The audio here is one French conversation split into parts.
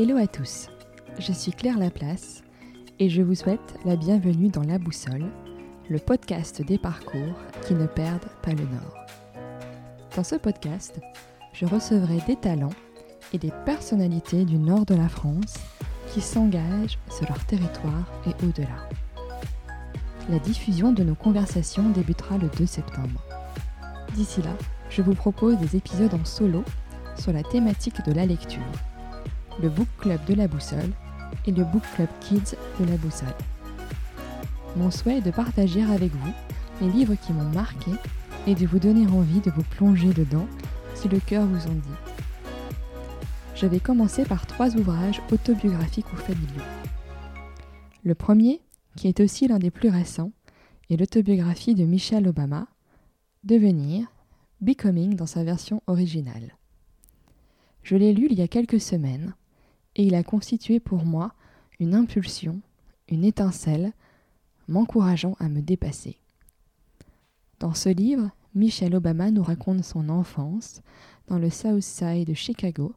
Hello à tous, je suis Claire Laplace et je vous souhaite la bienvenue dans La Boussole, le podcast des parcours qui ne perdent pas le nord. Dans ce podcast, je recevrai des talents et des personnalités du nord de la France qui s'engagent sur leur territoire et au-delà. La diffusion de nos conversations débutera le 2 septembre. D'ici là, je vous propose des épisodes en solo sur la thématique de la lecture, le Book Club de la Boussole et le Book Club Kids de la Boussole. Mon souhait est de partager avec vous les livres qui m'ont marqué et de vous donner envie de vous plonger dedans si le cœur vous en dit. Je vais commencer par trois ouvrages autobiographiques ou familiaux. Le premier, qui est aussi l'un des plus récents, est l'autobiographie de Michelle Obama, Devenir, Becoming dans sa version originale. Je l'ai lu il y a quelques semaines et il a constitué pour moi une impulsion, une étincelle, m'encourageant à me dépasser. Dans ce livre, Michelle Obama nous raconte son enfance dans le South Side de Chicago,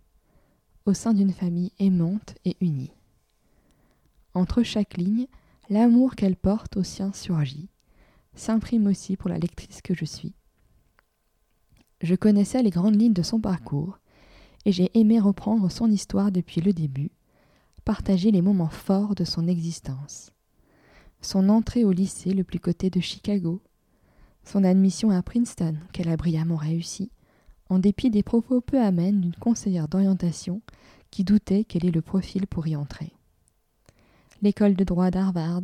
au sein d'une famille aimante et unie. Entre chaque ligne, l'amour qu'elle porte au sien surgit, s'imprime aussi pour la lectrice que je suis. Je connaissais les grandes lignes de son parcours, et j'ai aimé reprendre son histoire depuis le début, partager les moments forts de son existence. Son entrée au lycée le plus coté de Chicago, son admission à Princeton qu'elle a brillamment réussi, en dépit des propos peu amènes d'une conseillère d'orientation qui doutait quel est le profil pour y entrer. L'école de droit d'Harvard,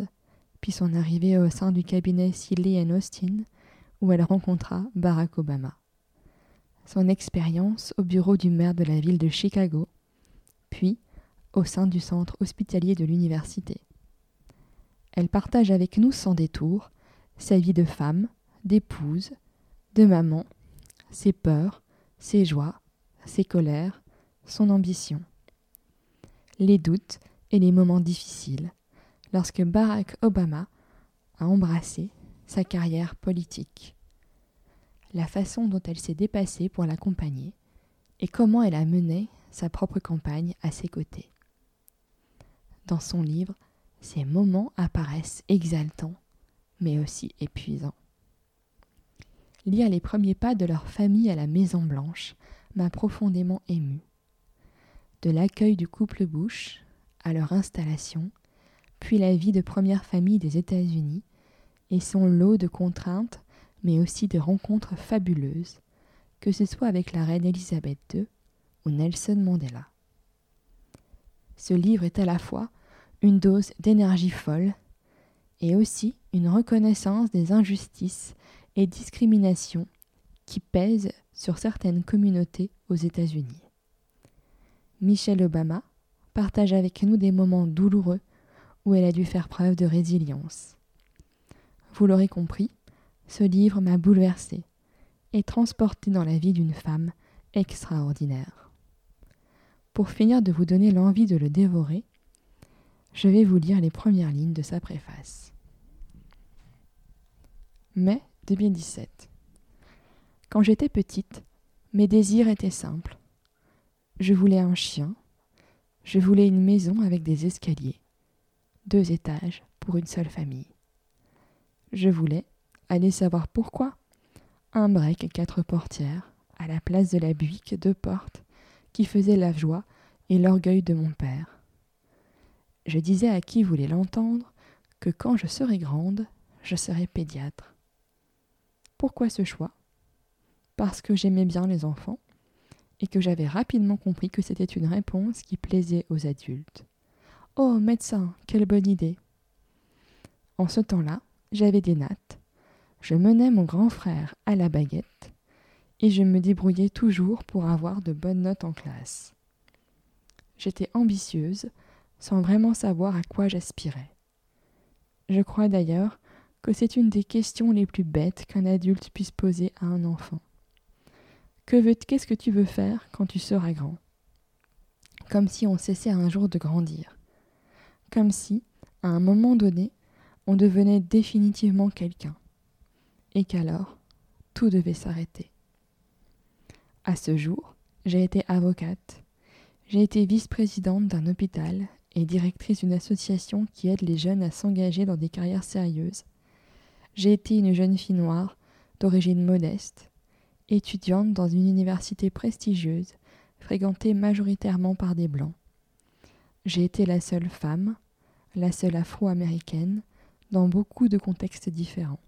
puis son arrivée au sein du cabinet Sidley Austin, où elle rencontra Barack Obama son expérience au bureau du maire de la ville de Chicago, puis au sein du centre hospitalier de l'université. Elle partage avec nous sans détour sa vie de femme, d'épouse, de maman, ses peurs, ses joies, ses colères, son ambition. Les doutes et les moments difficiles lorsque Barack Obama a embrassé sa carrière politique la façon dont elle s'est dépassée pour l'accompagner et comment elle a mené sa propre campagne à ses côtés. Dans son livre, ces moments apparaissent exaltants, mais aussi épuisants. Lire les premiers pas de leur famille à la Maison Blanche m'a profondément ému. De l'accueil du couple Bush à leur installation, puis la vie de première famille des États-Unis et son lot de contraintes mais aussi de rencontres fabuleuses, que ce soit avec la reine Elisabeth II ou Nelson Mandela. Ce livre est à la fois une dose d'énergie folle et aussi une reconnaissance des injustices et discriminations qui pèsent sur certaines communautés aux États-Unis. Michelle Obama partage avec nous des moments douloureux où elle a dû faire preuve de résilience. Vous l'aurez compris, ce livre m'a bouleversée et transportée dans la vie d'une femme extraordinaire. Pour finir de vous donner l'envie de le dévorer, je vais vous lire les premières lignes de sa préface. Mai 2017. Quand j'étais petite, mes désirs étaient simples. Je voulais un chien, je voulais une maison avec des escaliers, deux étages pour une seule famille. Je voulais Allez savoir pourquoi. Un break quatre portières, à la place de la Buick, deux portes, qui faisaient la joie et l'orgueil de mon père. Je disais à qui voulait l'entendre que quand je serai grande, je serai pédiatre. Pourquoi ce choix? Parce que j'aimais bien les enfants et que j'avais rapidement compris que c'était une réponse qui plaisait aux adultes. Oh, médecin, quelle bonne idée En ce temps-là, j'avais des nattes, je menais mon grand frère à la baguette et je me débrouillais toujours pour avoir de bonnes notes en classe. J'étais ambitieuse sans vraiment savoir à quoi j'aspirais. Je crois d'ailleurs que c'est une des questions les plus bêtes qu'un adulte puisse poser à un enfant. Qu'est-ce que tu veux faire quand tu seras grand? Comme si on cessait un jour de grandir. Comme si, à un moment donné, on devenait définitivement quelqu'un et qu'alors tout devait s'arrêter. À ce jour, j'ai été avocate. J'ai été vice-présidente d'un hôpital et directrice d'une association qui aide les jeunes à s'engager dans des carrières sérieuses. J'ai été une jeune fille noire, d'origine modeste, étudiante dans une université prestigieuse, fréquentée majoritairement par des blancs. J'ai été la seule femme, la seule afro-américaine, dans beaucoup de contextes différents.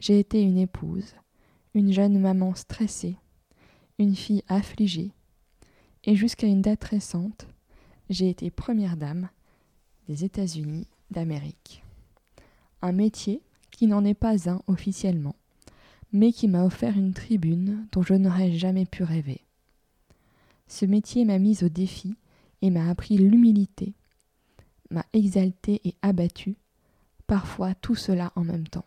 J'ai été une épouse, une jeune maman stressée, une fille affligée, et jusqu'à une date récente, j'ai été première dame des États-Unis d'Amérique. Un métier qui n'en est pas un officiellement, mais qui m'a offert une tribune dont je n'aurais jamais pu rêver. Ce métier m'a mise au défi et m'a appris l'humilité, m'a exalté et abattu, parfois tout cela en même temps.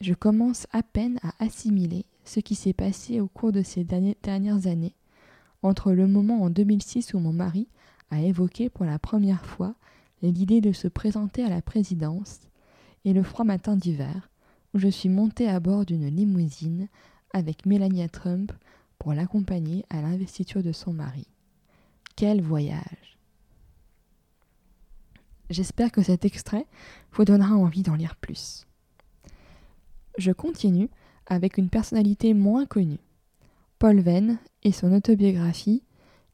Je commence à peine à assimiler ce qui s'est passé au cours de ces dernières années entre le moment en 2006 où mon mari a évoqué pour la première fois l'idée de se présenter à la présidence et le froid matin d'hiver où je suis montée à bord d'une limousine avec Melania Trump pour l'accompagner à l'investiture de son mari. Quel voyage J'espère que cet extrait vous donnera envie d'en lire plus. Je continue avec une personnalité moins connue. Paul Venn et son autobiographie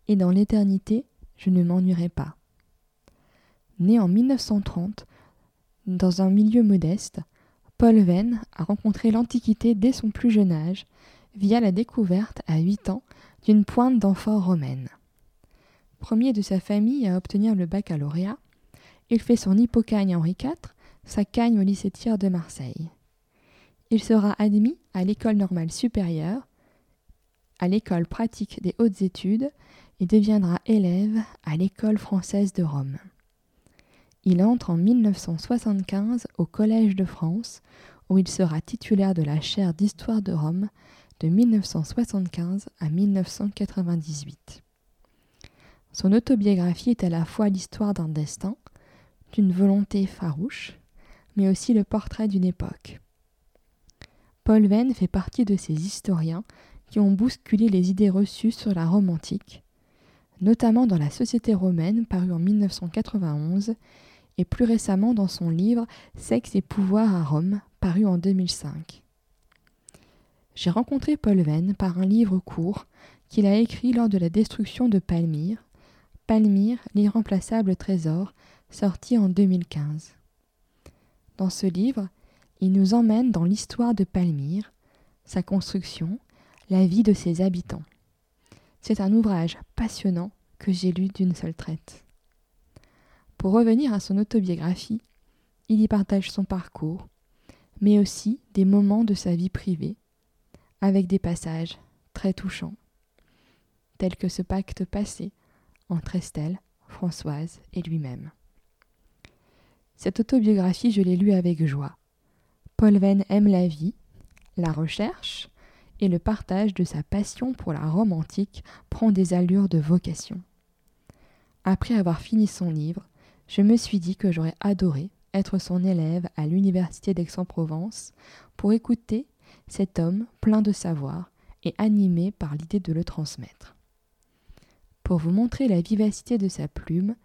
Et dans l'éternité, je ne m'ennuierai pas. Né en 1930, dans un milieu modeste, Paul Venn a rencontré l'Antiquité dès son plus jeune âge, via la découverte à 8 ans d'une pointe d'amphore romaine. Premier de sa famille à obtenir le baccalauréat, il fait son hippocagne Henri IV, sa cagne au lycée Thiers de Marseille. Il sera admis à l'école normale supérieure, à l'école pratique des hautes études et deviendra élève à l'école française de Rome. Il entre en 1975 au Collège de France, où il sera titulaire de la chaire d'histoire de Rome de 1975 à 1998. Son autobiographie est à la fois l'histoire d'un destin, d'une volonté farouche, mais aussi le portrait d'une époque. Paul Venn fait partie de ces historiens qui ont bousculé les idées reçues sur la Rome antique, notamment dans la Société romaine paru en 1991 et plus récemment dans son livre Sexe et pouvoir à Rome paru en 2005. J'ai rencontré Paul Venn par un livre court qu'il a écrit lors de la destruction de Palmyre, Palmyre, l'irremplaçable trésor, sorti en 2015. Dans ce livre, il nous emmène dans l'histoire de Palmyre, sa construction, la vie de ses habitants. C'est un ouvrage passionnant que j'ai lu d'une seule traite. Pour revenir à son autobiographie, il y partage son parcours, mais aussi des moments de sa vie privée, avec des passages très touchants, tels que ce pacte passé entre Estelle, Françoise et lui-même. Cette autobiographie, je l'ai lue avec joie. Paul Venn aime la vie, la recherche et le partage de sa passion pour la Rome antique prend des allures de vocation. Après avoir fini son livre, je me suis dit que j'aurais adoré être son élève à l'université d'Aix-en-Provence pour écouter cet homme plein de savoir et animé par l'idée de le transmettre. Pour vous montrer la vivacité de sa plume,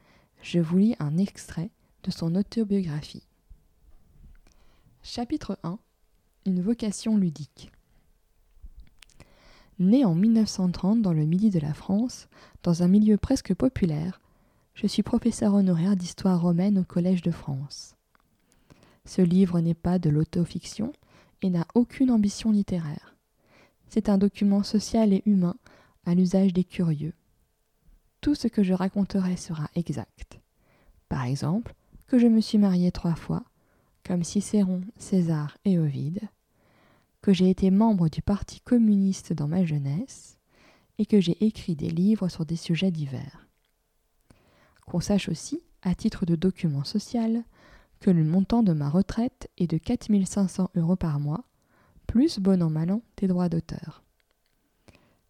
je vous lis un extrait de son autobiographie. Chapitre 1 Une vocation ludique. Né en 1930 dans le midi de la France, dans un milieu presque populaire, je suis professeur honoraire d'histoire romaine au Collège de France. Ce livre n'est pas de l'autofiction et n'a aucune ambition littéraire. C'est un document social et humain à l'usage des curieux. Tout ce que je raconterai sera exact. Par exemple, que je me suis mariée trois fois, comme Cicéron, César et Ovide, que j'ai été membre du Parti communiste dans ma jeunesse, et que j'ai écrit des livres sur des sujets divers. Qu'on sache aussi, à titre de document social, que le montant de ma retraite est de 4500 euros par mois, plus bon an mal an des droits d'auteur.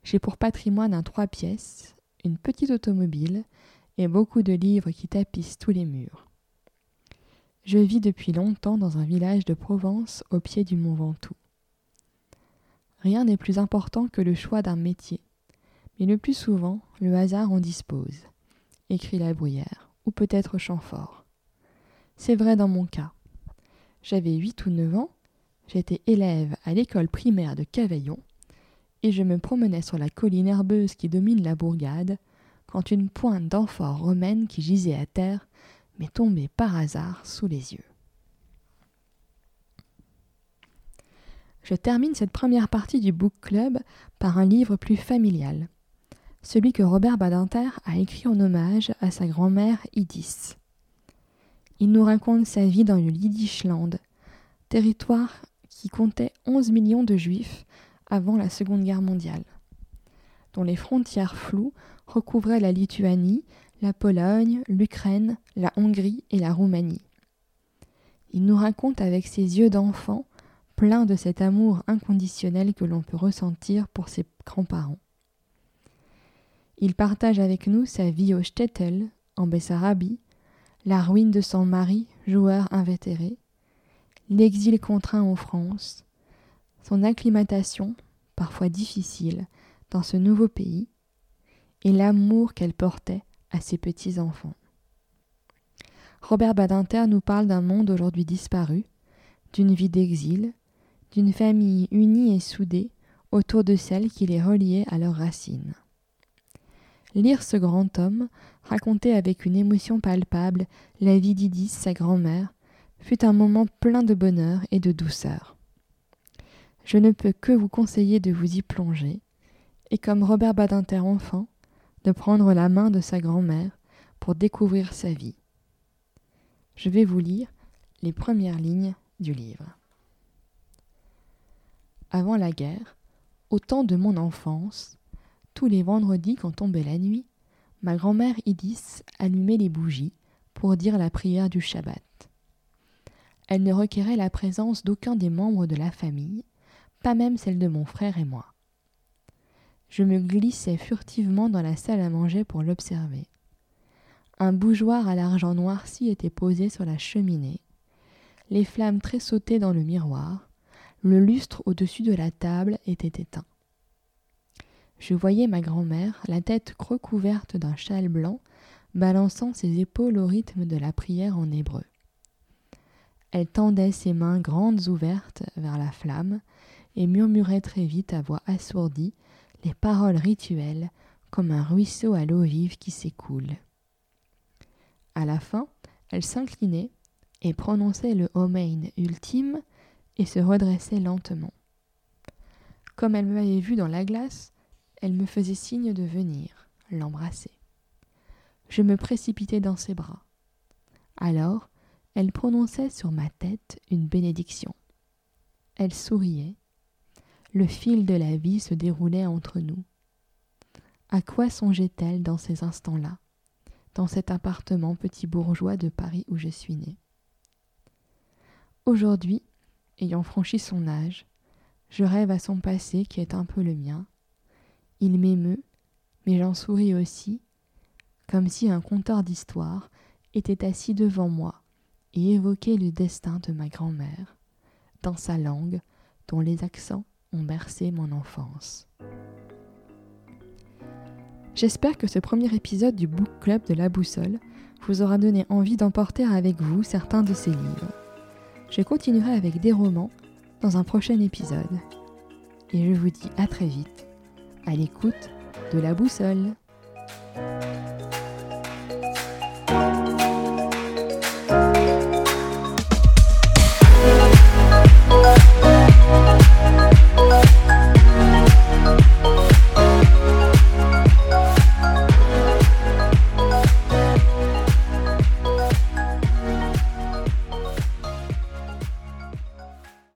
J'ai pour patrimoine un trois pièces, une petite automobile et beaucoup de livres qui tapissent tous les murs. Je vis depuis longtemps dans un village de Provence au pied du mont Ventoux. Rien n'est plus important que le choix d'un métier, Mais le plus souvent, le hasard en dispose, écrit la bruyère, ou peut-être Chamfort. C'est vrai dans mon cas. J'avais huit ou neuf ans, j'étais élève à l'école primaire de Cavaillon, et je me promenais sur la colline herbeuse qui domine la bourgade, quand une pointe d'amphore romaine qui gisait à terre m'est tombée par hasard sous les yeux. Je termine cette première partie du book club par un livre plus familial, celui que Robert Badinter a écrit en hommage à sa grand-mère Idis. Il nous raconte sa vie dans le Yiddishland, territoire qui comptait 11 millions de juifs avant la Seconde Guerre mondiale, dont les frontières floues recouvraient la Lituanie, la Pologne, l'Ukraine, la Hongrie et la Roumanie. Il nous raconte avec ses yeux d'enfant plein de cet amour inconditionnel que l'on peut ressentir pour ses grands-parents. Il partage avec nous sa vie au Stettel, en Bessarabie, la ruine de son mari, joueur invétéré, l'exil contraint en France, son acclimatation, parfois difficile, dans ce nouveau pays, et l'amour qu'elle portait à ses petits-enfants. Robert Badinter nous parle d'un monde aujourd'hui disparu, d'une vie d'exil, d'une famille unie et soudée autour de celle qui les reliait à leurs racines. Lire ce grand homme, raconter avec une émotion palpable la vie d'Idis, sa grand-mère, fut un moment plein de bonheur et de douceur. Je ne peux que vous conseiller de vous y plonger, et comme Robert Badinter enfant, de prendre la main de sa grand-mère pour découvrir sa vie. Je vais vous lire les premières lignes du livre. Avant la guerre, au temps de mon enfance, tous les vendredis quand tombait la nuit, ma grand-mère Idis allumait les bougies pour dire la prière du Shabbat. Elle ne requérait la présence d'aucun des membres de la famille, pas même celle de mon frère et moi. Je me glissais furtivement dans la salle à manger pour l'observer. Un bougeoir à l'argent noirci était posé sur la cheminée, les flammes tressautaient dans le miroir, le lustre au-dessus de la table était éteint. Je voyais ma grand-mère, la tête recouverte d'un châle blanc, balançant ses épaules au rythme de la prière en hébreu. Elle tendait ses mains grandes ouvertes vers la flamme et murmurait très vite à voix assourdie les paroles rituelles comme un ruisseau à l'eau vive qui s'écoule. À la fin, elle s'inclinait et prononçait le Homein ultime et se redressait lentement. Comme elle m'avait vu dans la glace, elle me faisait signe de venir l'embrasser. Je me précipitais dans ses bras. Alors, elle prononçait sur ma tête une bénédiction. Elle souriait. Le fil de la vie se déroulait entre nous. À quoi songeait-elle dans ces instants-là, dans cet appartement petit bourgeois de Paris où je suis née? Aujourd'hui, ayant franchi son âge, je rêve à son passé qui est un peu le mien. Il m'émeut, mais j'en souris aussi, comme si un conteur d'histoire était assis devant moi et évoquait le destin de ma grand-mère, dans sa langue dont les accents ont bercé mon enfance. J'espère que ce premier épisode du Book Club de la Boussole vous aura donné envie d'emporter avec vous certains de ces livres je continuerai avec des romans dans un prochain épisode. Et je vous dis à très vite à l'écoute de la boussole.